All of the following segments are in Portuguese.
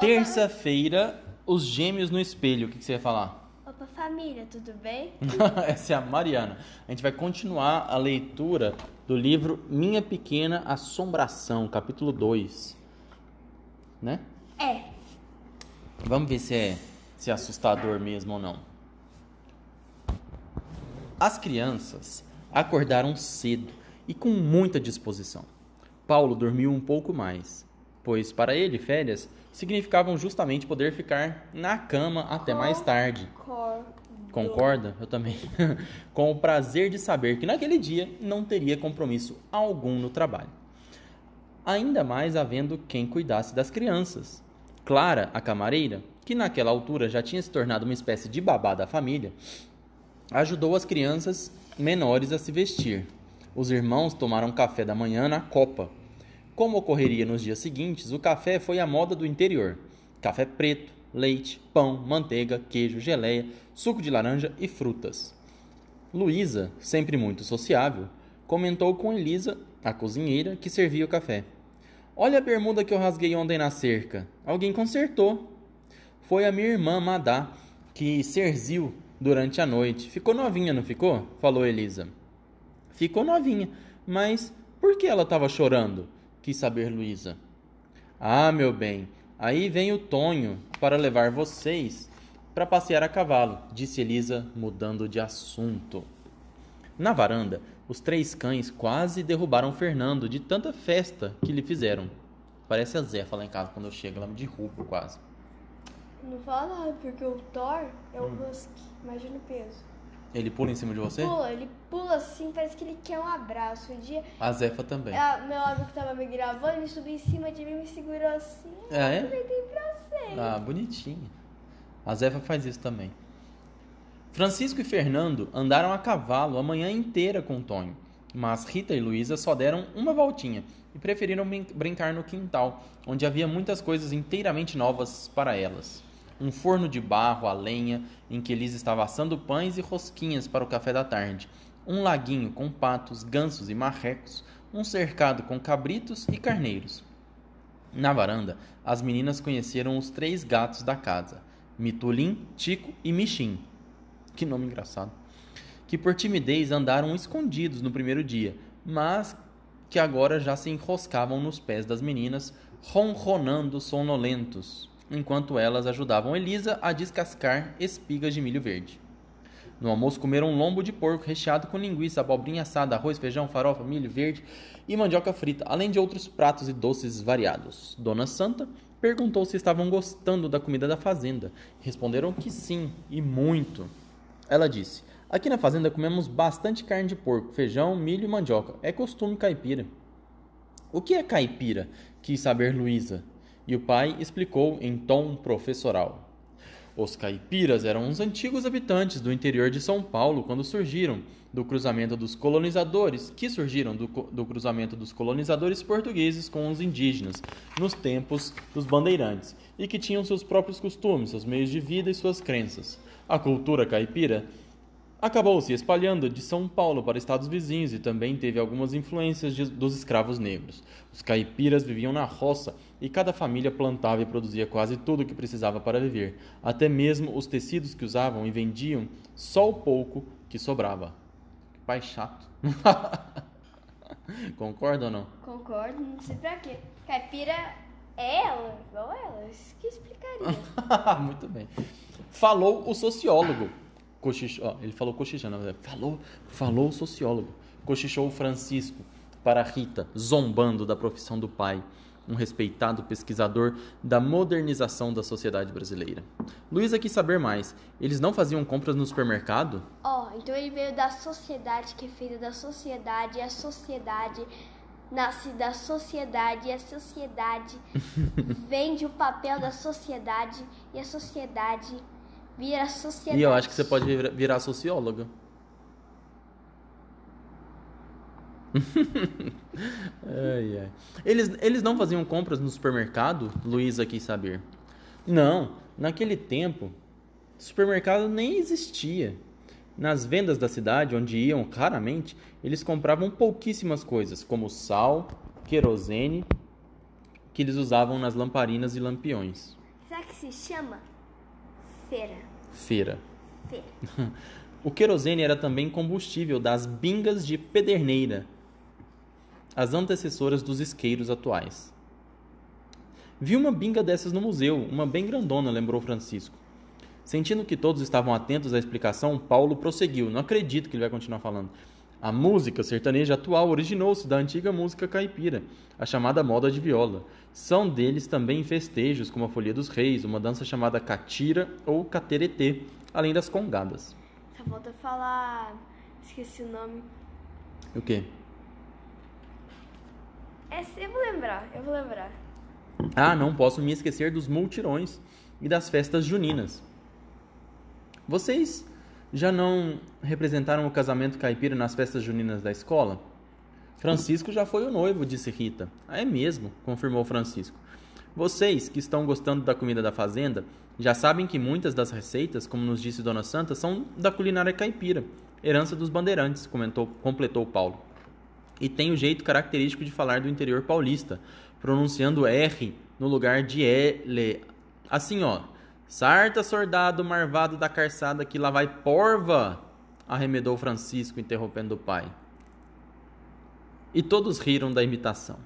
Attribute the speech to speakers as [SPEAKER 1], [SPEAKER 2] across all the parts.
[SPEAKER 1] Terça-feira, os gêmeos no espelho. O que, que você ia falar?
[SPEAKER 2] Opa, família, tudo bem?
[SPEAKER 1] Essa é a Mariana. A gente vai continuar a leitura do livro Minha Pequena Assombração, capítulo 2. Né?
[SPEAKER 2] É.
[SPEAKER 1] Vamos ver se é, se é assustador mesmo ou não. As crianças acordaram cedo e com muita disposição. Paulo dormiu um pouco mais, pois para ele férias significavam justamente poder ficar na cama até mais tarde.
[SPEAKER 2] Concordo.
[SPEAKER 1] Concorda? Eu também. Com o prazer de saber que naquele dia não teria compromisso algum no trabalho. Ainda mais havendo quem cuidasse das crianças. Clara, a camareira, que naquela altura já tinha se tornado uma espécie de babá da família, ajudou as crianças menores a se vestir. Os irmãos tomaram café da manhã na copa. Como ocorreria nos dias seguintes, o café foi a moda do interior: café preto, leite, pão, manteiga, queijo, geleia, suco de laranja e frutas. Luísa, sempre muito sociável, comentou com Elisa, a cozinheira, que servia o café. Olha a bermuda que eu rasguei ontem na cerca. Alguém consertou. Foi a minha irmã Madá, que serviu durante a noite. Ficou novinha, não ficou? Falou Elisa. Ficou novinha, mas por que ela estava chorando? Quis saber Luísa. Ah, meu bem, aí vem o Tonho para levar vocês para passear a cavalo, disse Elisa, mudando de assunto. Na varanda, os três cães quase derrubaram Fernando de tanta festa que lhe fizeram. Parece a Zé falar em casa quando eu chego, ela me derruba quase.
[SPEAKER 2] Não fala nada, porque o Thor é o
[SPEAKER 1] Hum.
[SPEAKER 2] Husky. Imagina o peso.
[SPEAKER 1] Ele pula em cima de você?
[SPEAKER 2] Pula, ele pula assim, parece que ele quer um abraço. Um dia,
[SPEAKER 1] A Zefa também.
[SPEAKER 2] a- meu amigo que tava me gravando, ele subiu em cima de mim e me segurou assim.
[SPEAKER 1] Ah, é?
[SPEAKER 2] Eu pra.
[SPEAKER 1] Ah, bonitinha. A Zefa faz isso também. Francisco e Fernando andaram a cavalo a manhã inteira com Tonho, mas Rita e Luísa só deram uma voltinha e preferiram brin- brincar no quintal, onde havia muitas coisas inteiramente novas para elas. Um forno de barro a lenha, em que Elisa estava assando pães e rosquinhas para o café da tarde, um laguinho com patos, gansos e marrecos, um cercado com cabritos e carneiros. Na varanda, as meninas conheceram os três gatos da casa: Mitulim, Tico e Michim. Que nome engraçado. Que por timidez andaram escondidos no primeiro dia, mas que agora já se enroscavam nos pés das meninas, ronronando sonolentos, enquanto elas ajudavam Elisa a descascar espigas de milho verde. No almoço comeram um lombo de porco recheado com linguiça, abobrinha assada, arroz, feijão, farofa, milho verde e mandioca frita, além de outros pratos e doces variados. Dona Santa perguntou se estavam gostando da comida da fazenda. Responderam que sim, e muito. Ela disse: Aqui na fazenda comemos bastante carne de porco, feijão, milho e mandioca. É costume caipira. O que é caipira? Quis saber Luísa. E o pai explicou em tom professoral. Os caipiras eram os antigos habitantes do interior de São Paulo quando surgiram do cruzamento dos colonizadores, que surgiram do, do cruzamento dos colonizadores portugueses com os indígenas nos tempos dos bandeirantes e que tinham seus próprios costumes, seus meios de vida e suas crenças. A cultura caipira acabou se espalhando de São Paulo para estados vizinhos e também teve algumas influências de- dos escravos negros. Os caipiras viviam na roça e cada família plantava e produzia quase tudo o que precisava para viver, até mesmo os tecidos que usavam e vendiam só o pouco que sobrava. Que pai chato. Concorda ou não?
[SPEAKER 2] Concordo, não sei pra quê. Caipira é ela, igual ela. Isso que explicaria.
[SPEAKER 1] Muito bem. Falou o sociólogo. Cochichou, ó, ele falou cochichando, verdade. falou, falou o sociólogo. Cochichou o Francisco para Rita, zombando da profissão do pai, um respeitado pesquisador da modernização da sociedade brasileira. Luísa quis saber mais. Eles não faziam compras no supermercado?
[SPEAKER 2] Ó, então ele veio da sociedade, que é feita da sociedade, e a sociedade nasce da sociedade, e a sociedade vende o papel da sociedade, e a sociedade vira a sociedade.
[SPEAKER 1] E eu acho que você pode vir- virar socióloga. ai, ai. Eles, eles não faziam compras no supermercado? Luísa quis saber. Não, naquele tempo, supermercado nem existia. Nas vendas da cidade, onde iam raramente, eles compravam pouquíssimas coisas, como sal, querosene, que eles usavam nas lamparinas e lampiões.
[SPEAKER 2] é que se chama? Feira.
[SPEAKER 1] Feira.
[SPEAKER 2] Feira.
[SPEAKER 1] O querosene era também combustível das bingas de pederneira, as antecessoras dos isqueiros atuais. Vi uma binga dessas no museu, uma bem grandona, lembrou Francisco. Sentindo que todos estavam atentos à explicação, Paulo prosseguiu. Não acredito que ele vai continuar falando. A música sertaneja atual originou-se da antiga música caipira, a chamada moda de viola. São deles também festejos como a Folia dos Reis, uma dança chamada catira ou cateretê, além das congadas.
[SPEAKER 2] Só falta falar. Esqueci o nome.
[SPEAKER 1] O quê?
[SPEAKER 2] É, eu vou lembrar, eu vou lembrar.
[SPEAKER 1] Ah, não posso me esquecer dos multirões e das festas juninas. Vocês já não representaram o casamento caipira nas festas juninas da escola? Francisco já foi o noivo, disse Rita. Ah, é mesmo, confirmou Francisco. Vocês que estão gostando da comida da fazenda já sabem que muitas das receitas, como nos disse Dona Santa, são da culinária caipira, herança dos bandeirantes, comentou, completou Paulo. E tem o jeito característico de falar do interior paulista, pronunciando R no lugar de L. Assim, ó. Sarta, soldado marvado da carçada que lá vai porva! arremedou Francisco, interrompendo o pai. E todos riram da imitação.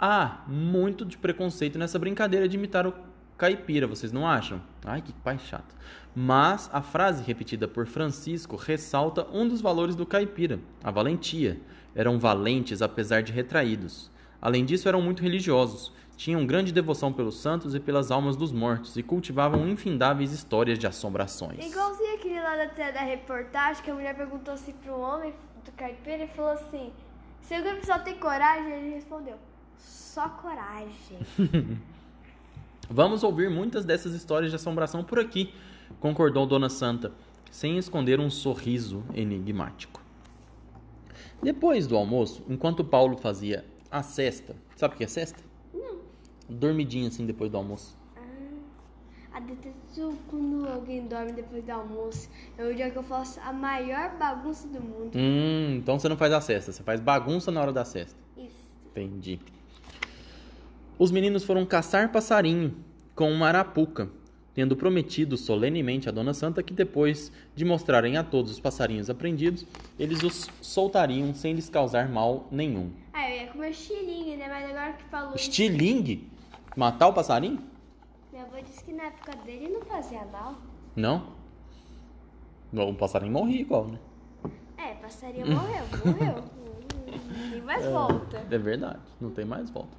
[SPEAKER 1] Há muito de preconceito nessa brincadeira de imitar o caipira, vocês não acham? Ai, que pai chato. Mas a frase repetida por Francisco ressalta um dos valores do caipira, a valentia. Eram valentes apesar de retraídos. Além disso, eram muito religiosos, tinham grande devoção pelos santos e pelas almas dos mortos e cultivavam infindáveis histórias de assombrações.
[SPEAKER 2] Igualzinho aquele lá da, da reportagem que a mulher perguntou assim pro homem do caipira e falou assim: Seu grupo só tem coragem? Ele respondeu: Só coragem.
[SPEAKER 1] Vamos ouvir muitas dessas histórias de assombração por aqui, concordou Dona Santa, sem esconder um sorriso enigmático. Depois do almoço, enquanto Paulo fazia a cesta, sabe o que é cesta? Dormidinha assim depois do almoço.
[SPEAKER 2] Ah, a detesto quando alguém dorme depois do almoço. É o dia que eu faço a maior bagunça do mundo.
[SPEAKER 1] Hum, então você não faz a cesta, você faz bagunça na hora da cesta.
[SPEAKER 2] Isso.
[SPEAKER 1] Entendi. Os meninos foram caçar passarinho com uma arapuca, tendo prometido solenemente a Dona Santa que depois de mostrarem a todos os passarinhos aprendidos, eles os soltariam sem lhes causar mal nenhum.
[SPEAKER 2] Ah, eu ia comer estilingue, né? Mas agora que falou
[SPEAKER 1] Estilingue? Matar o passarinho?
[SPEAKER 2] minha avó disse que na época dele não fazia mal.
[SPEAKER 1] Não. O passarinho morria igual, né?
[SPEAKER 2] É, passarinho morreu, morreu. Hum, Nem mais volta.
[SPEAKER 1] É verdade, não tem mais volta.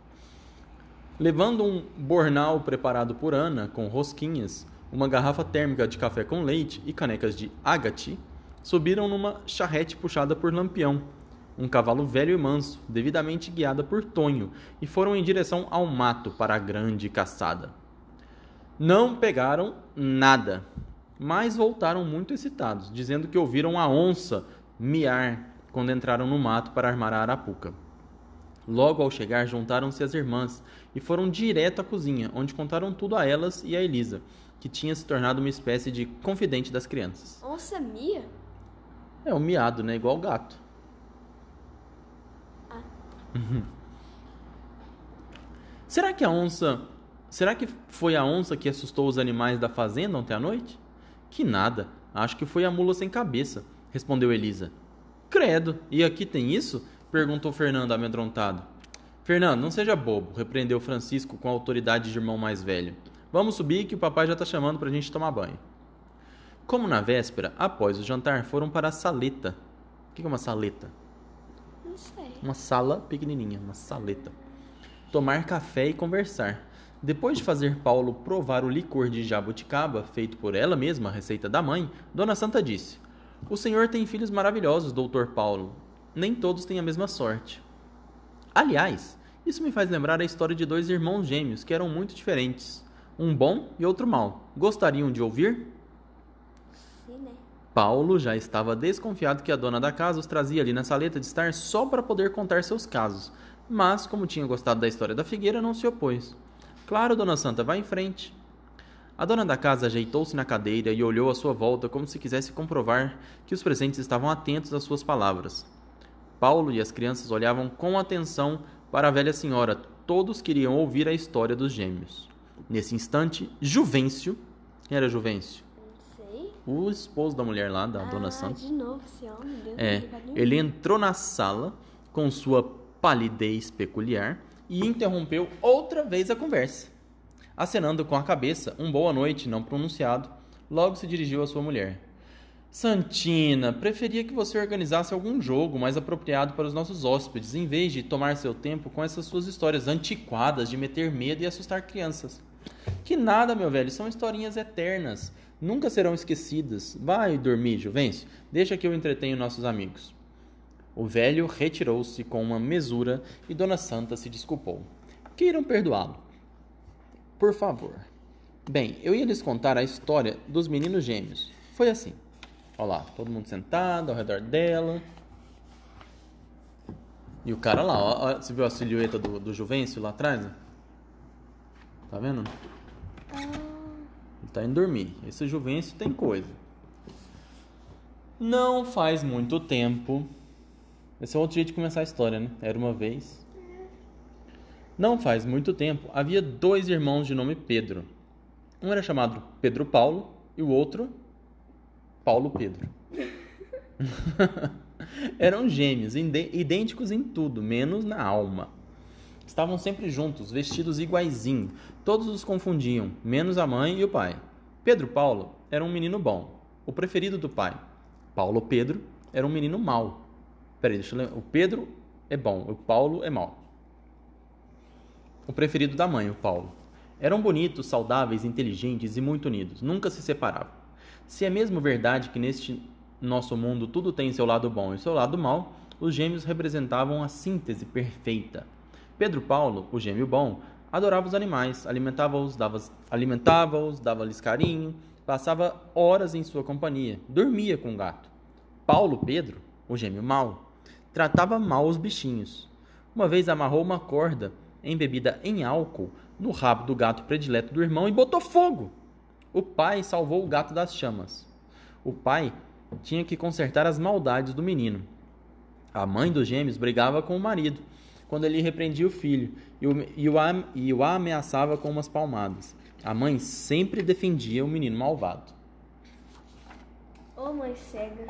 [SPEAKER 1] Levando um bornal preparado por Ana com rosquinhas, uma garrafa térmica de café com leite e canecas de agate, subiram numa charrete puxada por Lampião, um cavalo velho e manso, devidamente guiada por Tonho, e foram em direção ao mato para a grande caçada. Não pegaram nada, mas voltaram muito excitados, dizendo que ouviram a onça miar quando entraram no mato para armar a arapuca. Logo ao chegar, juntaram-se as irmãs e foram direto à cozinha, onde contaram tudo a elas e a Elisa, que tinha se tornado uma espécie de confidente das crianças.
[SPEAKER 2] Onça Mia?
[SPEAKER 1] É um miado, né? Igual gato. Uhum. Será que a onça. Será que foi a onça que assustou os animais da fazenda ontem à noite? Que nada. Acho que foi a mula sem cabeça, respondeu Elisa. Credo, e aqui tem isso? perguntou Fernando amedrontado. Fernando, não seja bobo, repreendeu Francisco com a autoridade de irmão mais velho. Vamos subir que o papai já está chamando para a gente tomar banho. Como na véspera, após o jantar, foram para a saleta. O que é uma saleta?
[SPEAKER 2] Não sei.
[SPEAKER 1] Uma sala pequenininha, uma saleta. Tomar café e conversar. Depois de fazer Paulo provar o licor de jabuticaba, feito por ela mesma, a receita da mãe, Dona Santa disse: O senhor tem filhos maravilhosos, doutor Paulo. Nem todos têm a mesma sorte. Aliás, isso me faz lembrar a história de dois irmãos gêmeos que eram muito diferentes. Um bom e outro mau. Gostariam de ouvir? Paulo já estava desconfiado que a dona da casa os trazia ali na saleta de estar só para poder contar seus casos, mas, como tinha gostado da história da figueira, não se opôs. Claro, dona Santa, vá em frente. A dona da casa ajeitou-se na cadeira e olhou à sua volta como se quisesse comprovar que os presentes estavam atentos às suas palavras. Paulo e as crianças olhavam com atenção para a velha senhora, todos queriam ouvir a história dos gêmeos. Nesse instante, Juvencio, quem era Juvencio? O esposo da mulher lá, da Dona
[SPEAKER 2] ah,
[SPEAKER 1] Santa.
[SPEAKER 2] de novo esse homem. Deus
[SPEAKER 1] É, ele entrou na sala com sua palidez peculiar e interrompeu outra vez a conversa. Acenando com a cabeça um boa noite não pronunciado, logo se dirigiu à sua mulher. Santina, preferia que você organizasse algum jogo mais apropriado para os nossos hóspedes, em vez de tomar seu tempo com essas suas histórias antiquadas de meter medo e assustar crianças. Que nada, meu velho, são historinhas eternas. Nunca serão esquecidas. Vai dormir, Juvencio. Deixa que eu entretenho nossos amigos. O velho retirou-se com uma mesura e Dona Santa se desculpou. Queiram perdoá-lo. Por favor. Bem, eu ia lhes contar a história dos meninos gêmeos. Foi assim. Olha lá, todo mundo sentado ao redor dela. E o cara lá, ó, ó, você viu a silhueta do, do Juvencio lá atrás? Tá vendo? Tá indo dormir. Esse Juvencio tem coisa. Não faz muito tempo. Esse é outro jeito de começar a história, né? Era uma vez. Não faz muito tempo, havia dois irmãos de nome Pedro. Um era chamado Pedro Paulo e o outro Paulo Pedro. Eram gêmeos, idênticos em tudo, menos na alma. Estavam sempre juntos, vestidos iguaizinho. Todos os confundiam, menos a mãe e o pai. Pedro Paulo era um menino bom, o preferido do pai. Paulo Pedro era um menino mau. Peraí, deixa eu. O Pedro é bom, o Paulo é mau. O preferido da mãe, o Paulo. Eram bonitos, saudáveis, inteligentes e muito unidos. Nunca se separavam. Se é mesmo verdade que neste nosso mundo tudo tem seu lado bom e seu lado mau, os gêmeos representavam a síntese perfeita. Pedro Paulo, o gêmeo bom, adorava os animais, alimentava-os, dava, alimentava-os, dava-lhes carinho, passava horas em sua companhia, dormia com o gato. Paulo Pedro, o gêmeo mau, tratava mal os bichinhos. Uma vez amarrou uma corda embebida em álcool no rabo do gato predileto do irmão e botou fogo. O pai salvou o gato das chamas. O pai tinha que consertar as maldades do menino. A mãe dos gêmeos brigava com o marido quando ele repreendia o filho e o, e o, e o ameaçava com umas palmadas. A mãe sempre defendia o menino malvado.
[SPEAKER 2] Ô, mãe cega.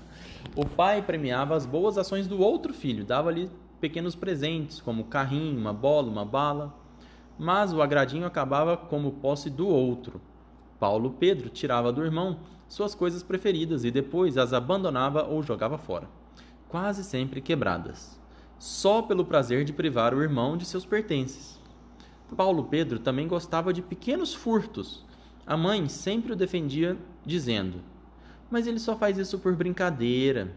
[SPEAKER 1] O pai premiava as boas ações do outro filho, dava-lhe pequenos presentes, como carrinho, uma bola, uma bala. Mas o agradinho acabava como posse do outro. Paulo Pedro tirava do irmão suas coisas preferidas e depois as abandonava ou jogava fora, quase sempre quebradas, só pelo prazer de privar o irmão de seus pertences. Paulo Pedro também gostava de pequenos furtos. A mãe sempre o defendia, dizendo: Mas ele só faz isso por brincadeira.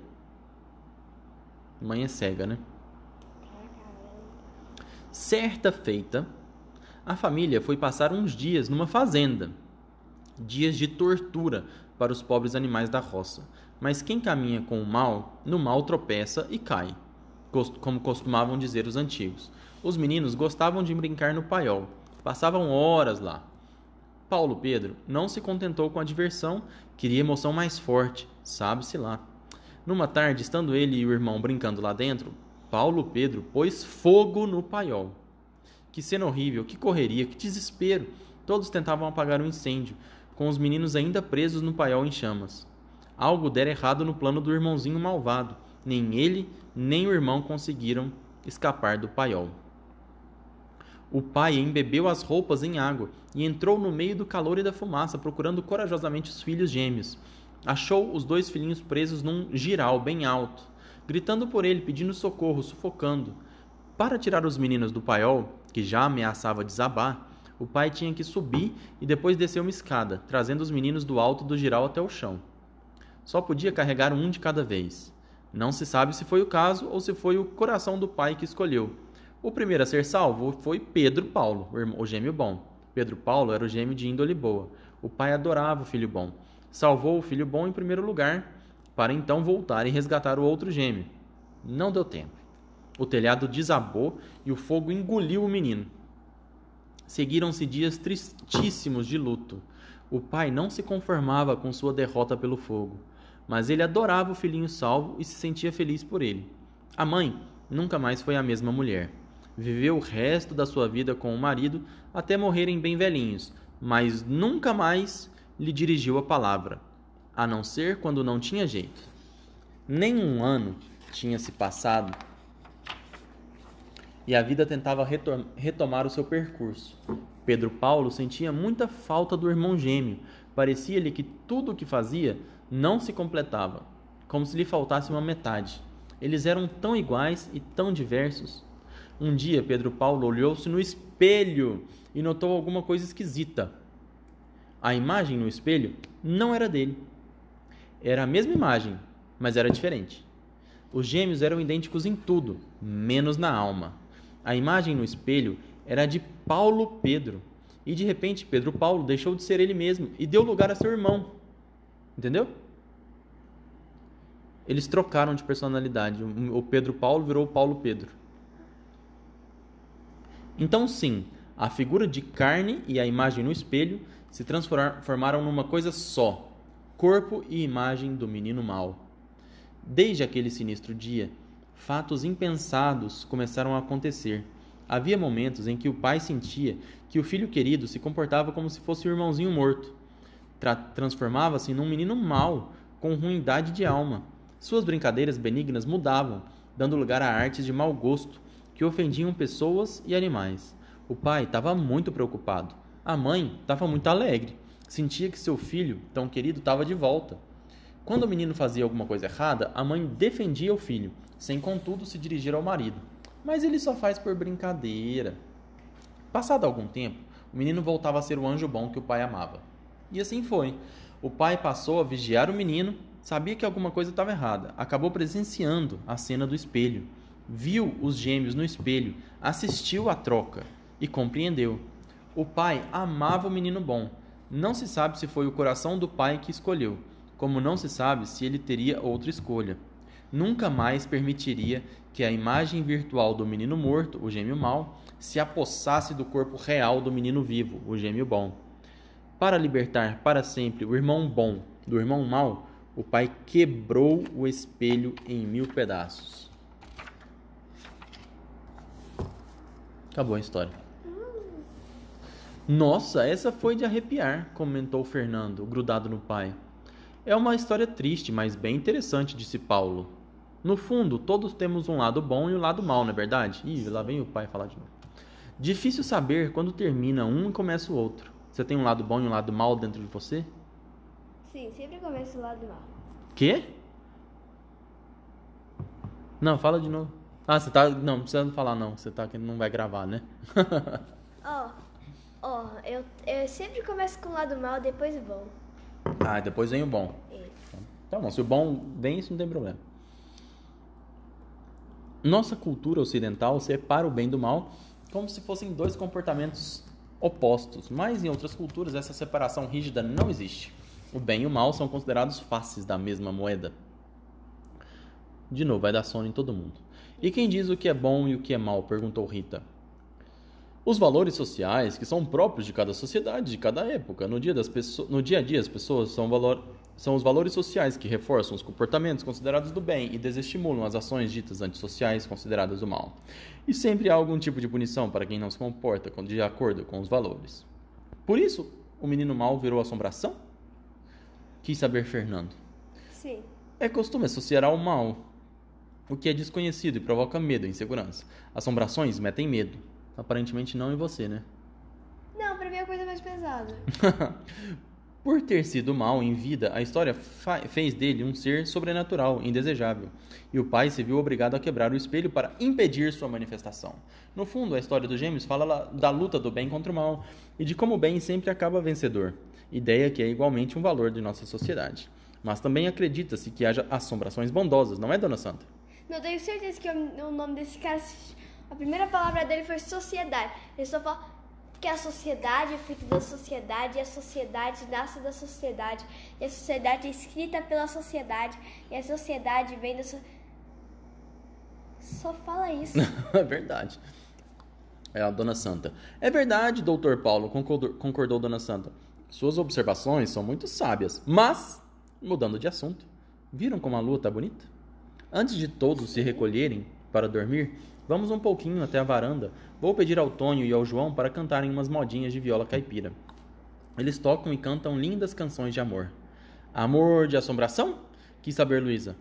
[SPEAKER 1] Mãe é cega, né? Certa feita, a família foi passar uns dias numa fazenda. Dias de tortura para os pobres animais da roça. Mas quem caminha com o mal, no mal tropeça e cai, como costumavam dizer os antigos. Os meninos gostavam de brincar no paiol, passavam horas lá. Paulo Pedro não se contentou com a diversão, queria emoção mais forte, sabe-se lá. Numa tarde, estando ele e o irmão brincando lá dentro, Paulo Pedro pôs fogo no paiol. Que cena horrível, que correria, que desespero! Todos tentavam apagar o incêndio, com os meninos ainda presos no paiol em chamas. Algo dera errado no plano do irmãozinho malvado. Nem ele, nem o irmão conseguiram escapar do paiol. O pai embebeu as roupas em água e entrou no meio do calor e da fumaça, procurando corajosamente os filhos gêmeos. Achou os dois filhinhos presos num giral bem alto, gritando por ele, pedindo socorro, sufocando. Para tirar os meninos do paiol, que já ameaçava desabar, o pai tinha que subir e depois descer uma escada, trazendo os meninos do alto do giral até o chão. Só podia carregar um de cada vez. Não se sabe se foi o caso ou se foi o coração do pai que escolheu. O primeiro a ser salvo foi Pedro Paulo, o gêmeo bom. Pedro Paulo era o gêmeo de índole boa. O pai adorava o filho bom. Salvou o filho bom em primeiro lugar, para então voltar e resgatar o outro gêmeo. Não deu tempo. O telhado desabou e o fogo engoliu o menino. Seguiram-se dias tristíssimos de luto. O pai não se conformava com sua derrota pelo fogo, mas ele adorava o filhinho salvo e se sentia feliz por ele. A mãe nunca mais foi a mesma mulher. Viveu o resto da sua vida com o marido até morrerem bem velhinhos, mas nunca mais lhe dirigiu a palavra, a não ser quando não tinha jeito. Nem um ano tinha se passado e a vida tentava retomar o seu percurso. Pedro Paulo sentia muita falta do irmão gêmeo. Parecia-lhe que tudo o que fazia não se completava, como se lhe faltasse uma metade. Eles eram tão iguais e tão diversos. Um dia, Pedro Paulo olhou-se no espelho e notou alguma coisa esquisita. A imagem no espelho não era dele. Era a mesma imagem, mas era diferente. Os gêmeos eram idênticos em tudo, menos na alma. A imagem no espelho era de Paulo Pedro. E de repente, Pedro Paulo deixou de ser ele mesmo e deu lugar a seu irmão. Entendeu? Eles trocaram de personalidade. O Pedro Paulo virou o Paulo Pedro. Então, sim, a figura de carne e a imagem no espelho se transformaram numa coisa só: corpo e imagem do menino mau. Desde aquele sinistro dia, fatos impensados começaram a acontecer. Havia momentos em que o pai sentia que o filho querido se comportava como se fosse o irmãozinho morto. Tra Transformava-se num menino mau, com ruindade de alma. Suas brincadeiras benignas mudavam, dando lugar a artes de mau gosto que ofendiam pessoas e animais. O pai estava muito preocupado. A mãe estava muito alegre. Sentia que seu filho, tão querido, estava de volta. Quando o menino fazia alguma coisa errada, a mãe defendia o filho, sem contudo se dirigir ao marido. Mas ele só faz por brincadeira. Passado algum tempo, o menino voltava a ser o anjo bom que o pai amava. E assim foi. O pai passou a vigiar o menino, sabia que alguma coisa estava errada, acabou presenciando a cena do espelho, viu os gêmeos no espelho, assistiu à troca e compreendeu. O pai amava o menino bom. Não se sabe se foi o coração do pai que escolheu, como não se sabe se ele teria outra escolha nunca mais permitiria que a imagem virtual do menino morto, o gêmeo mau, se apossasse do corpo real do menino vivo, o gêmeo bom. Para libertar para sempre o irmão bom do irmão mau, o pai quebrou o espelho em mil pedaços. Acabou a história. Nossa, essa foi de arrepiar, comentou Fernando, grudado no pai. É uma história triste, mas bem interessante, disse Paulo. No fundo, todos temos um lado bom e um lado mal, não é verdade? Ih, lá vem o pai falar de novo. Difícil saber quando termina um e começa o outro. Você tem um lado bom e um lado mal dentro de você?
[SPEAKER 2] Sim, sempre começa o lado mal.
[SPEAKER 1] Quê? Não, fala de novo. Ah, você tá. Não, não precisa falar não. Você tá que não vai gravar, né?
[SPEAKER 2] Ó, ó, oh, eu, eu sempre começo com o lado mal, depois o bom.
[SPEAKER 1] Ah, depois vem o bom. Isso. Tá bom, se o bom vem, isso não tem problema. Nossa cultura ocidental separa o bem do mal como se fossem dois comportamentos opostos, mas em outras culturas essa separação rígida não existe. O bem e o mal são considerados faces da mesma moeda. De novo, vai dar sono em todo mundo. E quem diz o que é bom e o que é mal? perguntou Rita. Os valores sociais, que são próprios de cada sociedade, de cada época. No dia, das no dia a dia, as pessoas são valor são os valores sociais que reforçam os comportamentos considerados do bem e desestimulam as ações ditas antissociais consideradas do mal. E sempre há algum tipo de punição para quem não se comporta de acordo com os valores. Por isso, o menino mal virou assombração? Quis saber Fernando.
[SPEAKER 2] Sim.
[SPEAKER 1] É costume associar ao mal o que é desconhecido e provoca medo e insegurança. Assombrações metem medo. Aparentemente não em você, né?
[SPEAKER 2] Não, pra mim é coisa mais pesada.
[SPEAKER 1] Por ter sido mal em vida, a história fez dele um ser sobrenatural, indesejável, e o pai se viu obrigado a quebrar o espelho para impedir sua manifestação. No fundo, a história dos gêmeos fala da luta do bem contra o mal e de como o bem sempre acaba vencedor, ideia que é igualmente um valor de nossa sociedade. Mas também acredita-se que haja assombrações bondosas, não é, Dona Santa?
[SPEAKER 2] Não tenho certeza que o nome desse cara, a primeira palavra dele foi sociedade. Ele só fala que a sociedade é feita da sociedade e a sociedade nasce da sociedade e a sociedade é escrita pela sociedade e a sociedade vem da so... só fala isso.
[SPEAKER 1] É verdade. É a dona Santa. É verdade doutor Paulo concordou, concordou dona Santa. Suas observações são muito sábias mas mudando de assunto viram como a lua está bonita? Antes de todos se recolherem para dormir? Vamos um pouquinho até a varanda. Vou pedir ao Tonho e ao João para cantarem umas modinhas de viola caipira. Eles tocam e cantam lindas canções de amor. Amor de assombração? Quis saber Luísa.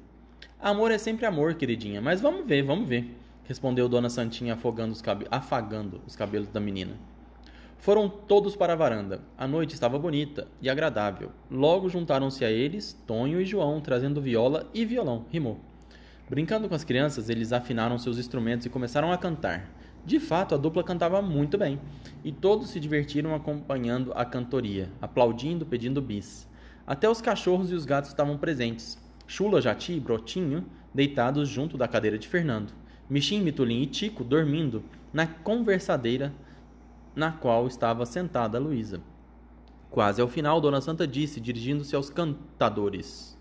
[SPEAKER 1] Amor é sempre amor, queridinha, mas vamos ver, vamos ver, respondeu Dona Santinha afogando os afagando os cabelos da menina. Foram todos para a varanda. A noite estava bonita e agradável. Logo juntaram-se a eles Tonho e João, trazendo viola e violão. Rimou. Brincando com as crianças, eles afinaram seus instrumentos e começaram a cantar. De fato, a dupla cantava muito bem, e todos se divertiram acompanhando a cantoria, aplaudindo, pedindo bis. Até os cachorros e os gatos estavam presentes. Chula, Jati e Brotinho deitados junto da cadeira de Fernando. Michim, Mitulim e Tico dormindo na conversadeira na qual estava sentada Luísa. Quase ao final, Dona Santa disse, dirigindo-se aos cantadores: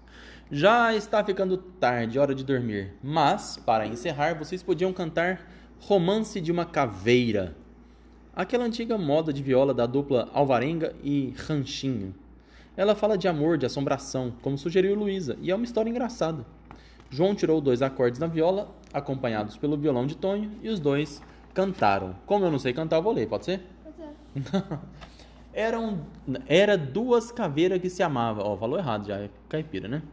[SPEAKER 1] Já está ficando tarde, hora de dormir. Mas, para encerrar, vocês podiam cantar Romance de uma Caveira. Aquela antiga moda de viola da dupla Alvarenga e Ranchinho. Ela fala de amor, de assombração, como sugeriu Luísa, e é uma história engraçada. João tirou dois acordes na viola, acompanhados pelo violão de Tonho, e os dois cantaram. Como eu não sei cantar, eu vou ler, pode ser?
[SPEAKER 2] Pode ser.
[SPEAKER 1] Eram, era duas caveiras que se amavam. Ó, falou errado já, é caipira, né?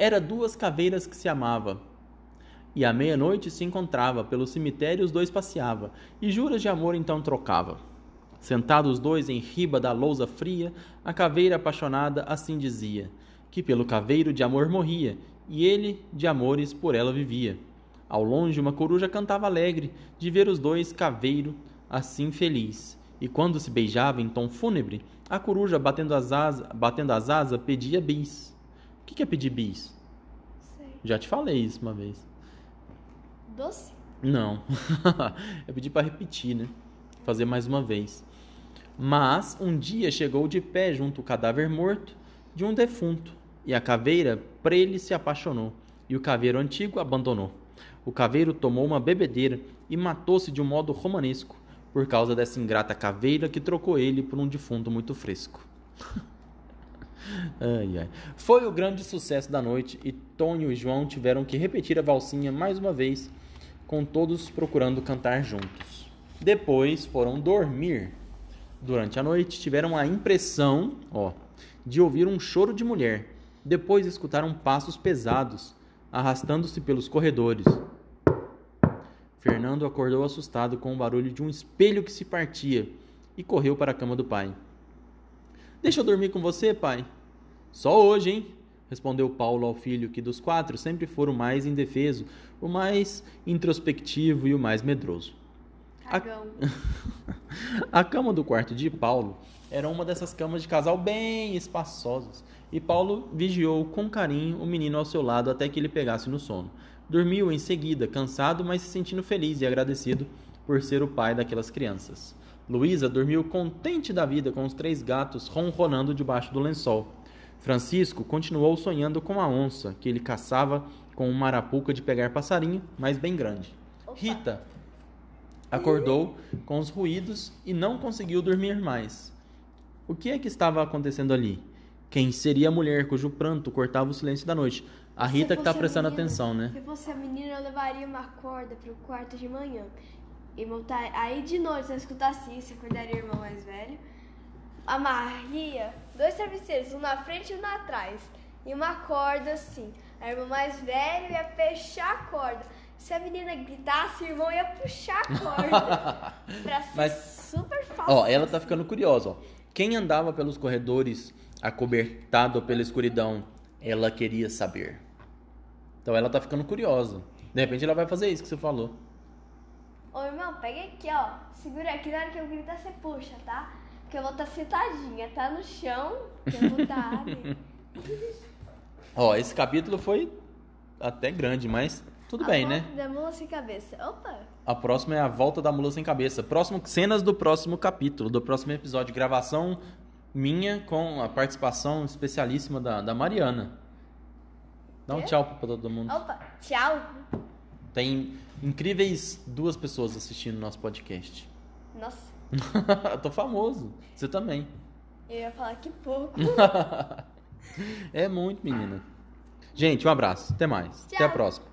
[SPEAKER 1] Era duas caveiras que se amavam. E à meia-noite se encontrava, pelo cemitério os dois passeava, e juras de amor então trocava. Sentados os dois em riba da lousa fria, a caveira apaixonada assim dizia, que pelo caveiro de amor morria, e ele de amores por ela vivia. Ao longe, uma coruja cantava alegre de ver os dois caveiro assim feliz. E quando se beijava em tom fúnebre, a coruja, batendo as asas, batendo as asas pedia bis. O que é pedir bis?
[SPEAKER 2] Sei.
[SPEAKER 1] Já te falei isso uma vez.
[SPEAKER 2] Doce?
[SPEAKER 1] Não. Eu pedi para repetir, né? Fazer mais uma vez. Mas um dia chegou de pé junto ao cadáver morto de um defunto, e a caveira por ele se apaixonou, e o caveiro antigo abandonou. O caveiro tomou uma bebedeira e matou-se de um modo romanesco, por causa dessa ingrata caveira que trocou ele por um defunto muito fresco. ai, ai. Foi o grande sucesso da noite e Tonho e João tiveram que repetir a valsinha mais uma vez, com todos procurando cantar juntos. Depois foram dormir. Durante a noite tiveram a impressão, ó, de ouvir um choro de mulher. Depois escutaram passos pesados arrastando-se pelos corredores. Fernando acordou assustado com o barulho de um espelho que se partia e correu para a cama do pai. Deixa eu dormir com você, pai. Só hoje, hein? Respondeu Paulo ao filho, que dos quatro sempre fora o mais indefeso, o mais introspectivo e o mais medroso.
[SPEAKER 2] Cagão.
[SPEAKER 1] A... a cama do quarto de Paulo era uma dessas camas de casal bem espaçosas, e Paulo vigiou com carinho o menino ao seu lado até que ele pegasse no sono. Dormiu em seguida, cansado, mas se sentindo feliz e agradecido por ser o pai daquelas crianças. Luísa dormiu contente da vida com os três gatos ronronando debaixo do lençol. Francisco continuou sonhando com a onça, que ele caçava com uma arapuca de pegar passarinho, mas bem grande. Rita acordou com os ruídos e não conseguiu dormir mais. O que é que estava acontecendo ali? Quem seria a mulher cujo pranto cortava o silêncio da noite? A Rita que tá
[SPEAKER 2] a
[SPEAKER 1] prestando
[SPEAKER 2] menina-
[SPEAKER 1] atenção, né?
[SPEAKER 2] Se fosse a menina, eu levaria uma corda pro quarto de manhã. E montar... Aí de noite, se eu escutasse isso, acordaria o irmão mais velho. Amarria dois travesseiros, um na frente e um atrás. E uma corda assim. A irmã mais velha ia fechar a corda. Se a menina gritasse, o irmão ia puxar a corda. pra ser
[SPEAKER 1] Mas-
[SPEAKER 2] super fácil.
[SPEAKER 1] Ó, ela tá ficando curiosa, ó. Quem andava pelos corredores acobertado pela escuridão, ela queria saber. Então ela tá ficando curiosa. De repente ela vai fazer isso que você falou.
[SPEAKER 2] Ô irmão, pega aqui, ó. Segura aqui, na hora que eu gritar, você puxa, tá? Porque eu vou estar sentadinha, tá no chão. que Eu vou ali.
[SPEAKER 1] Ó, esse capítulo foi até grande, mas tudo bem,
[SPEAKER 2] A
[SPEAKER 1] né?
[SPEAKER 2] volta Da mula sem cabeça. Opa!
[SPEAKER 1] A próxima é a volta da mula sem cabeça. Próximo, cenas do próximo capítulo, do próximo episódio. Gravação minha com a participação especialíssima da, da Mariana. Dá um tchau pra todo mundo.
[SPEAKER 2] Opa! Tchau!
[SPEAKER 1] Tem incríveis duas pessoas assistindo nosso podcast.
[SPEAKER 2] Nossa,
[SPEAKER 1] Eu tô famoso. Você também.
[SPEAKER 2] eu ia falar que pouco.
[SPEAKER 1] É muito, menina. Gente, um abraço. Até mais. Até a
[SPEAKER 2] Tchau.
[SPEAKER 1] próxima.